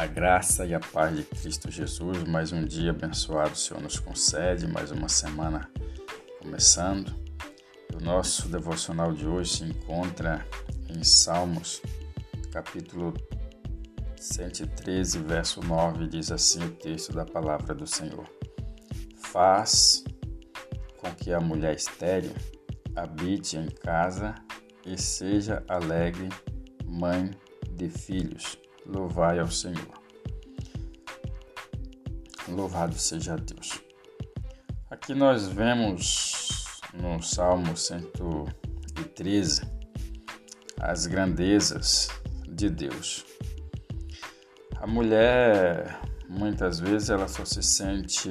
A graça e a paz de Cristo Jesus, mais um dia abençoado o Senhor nos concede, mais uma semana começando. O nosso devocional de hoje se encontra em Salmos, capítulo 113, verso 9, diz assim o texto da palavra do Senhor: Faz com que a mulher estéril habite em casa e seja alegre, mãe de filhos. Louvai ao Senhor. Louvado seja Deus. Aqui nós vemos no Salmo 113 as grandezas de Deus. A mulher, muitas vezes, ela só se sente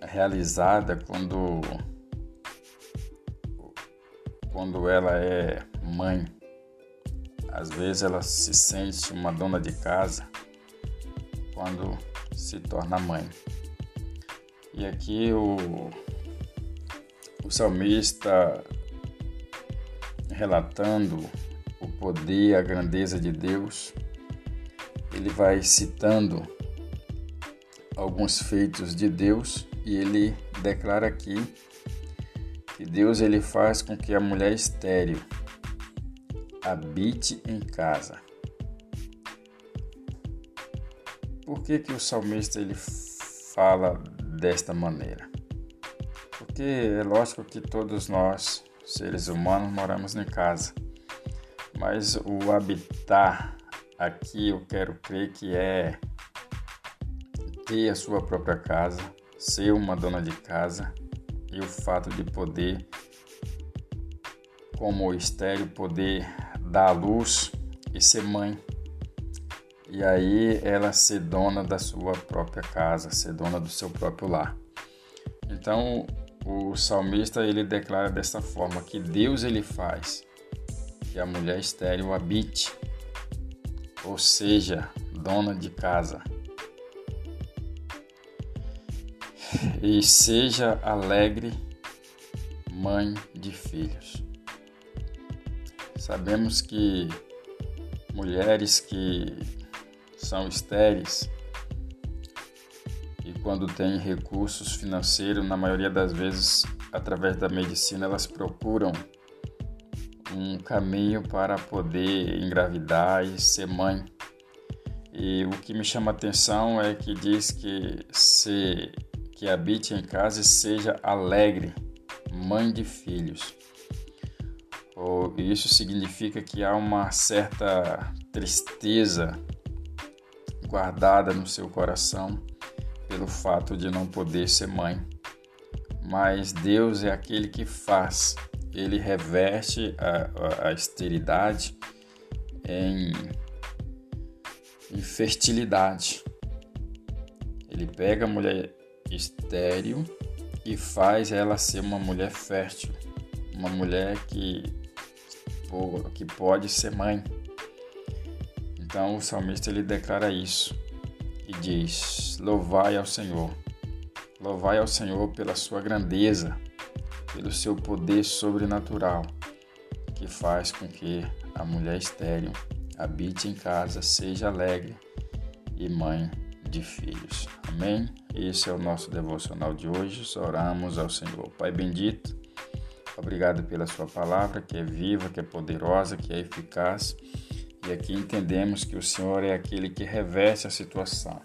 realizada quando quando ela é mãe. Às vezes ela se sente uma dona de casa quando se torna mãe. E aqui o, o salmista relatando o poder, a grandeza de Deus, ele vai citando alguns feitos de Deus e ele declara aqui que Deus ele faz com que a mulher estéril habite em casa. Por que que o salmista ele fala desta maneira? Porque é lógico que todos nós, seres humanos, moramos em casa. Mas o habitar aqui eu quero crer que é ter a sua própria casa, ser uma dona de casa e o fato de poder, como estéreo, poder dar à luz e ser mãe. E aí ela ser dona da sua própria casa, ser dona do seu próprio lar. Então o salmista ele declara dessa forma que Deus ele faz que a mulher estéril habite, ou seja, dona de casa. e seja alegre, mãe de filhos. Sabemos que mulheres que são estéreis e quando têm recursos financeiros, na maioria das vezes, através da medicina, elas procuram um caminho para poder engravidar e ser mãe. E o que me chama a atenção é que diz que ser que habite em casa e seja alegre, mãe de filhos. Isso significa que há uma certa tristeza guardada no seu coração pelo fato de não poder ser mãe. Mas Deus é aquele que faz, ele reverte a, a, a esterilidade em, em fertilidade. Ele pega a mulher estéril e faz ela ser uma mulher fértil, uma mulher que, que pode ser mãe. Então o salmista ele declara isso e diz: Louvai ao Senhor, louvai ao Senhor pela sua grandeza, pelo seu poder sobrenatural, que faz com que a mulher estéril habite em casa, seja alegre e mãe de filhos. Amém? Esse é o nosso devocional de hoje. Oramos ao Senhor. Pai bendito, obrigado pela Sua palavra, que é viva, que é poderosa, que é eficaz. E aqui entendemos que o Senhor é aquele que reveste a situação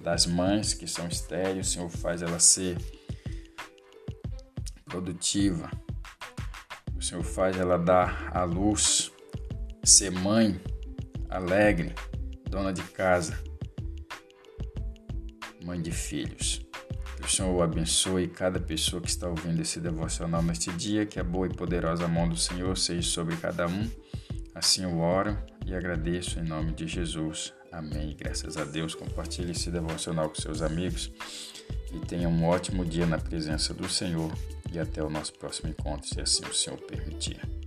das mães que são estéreis. O Senhor faz ela ser produtiva. O Senhor faz ela dar à luz, ser mãe alegre, dona de casa mãe de filhos. O Senhor abençoe cada pessoa que está ouvindo esse devocional neste dia, que a boa e poderosa mão do Senhor seja sobre cada um. Assim eu oro e agradeço em nome de Jesus. Amém. Graças a Deus. Compartilhe esse devocional com seus amigos e tenha um ótimo dia na presença do Senhor. E até o nosso próximo encontro, se assim o Senhor permitir.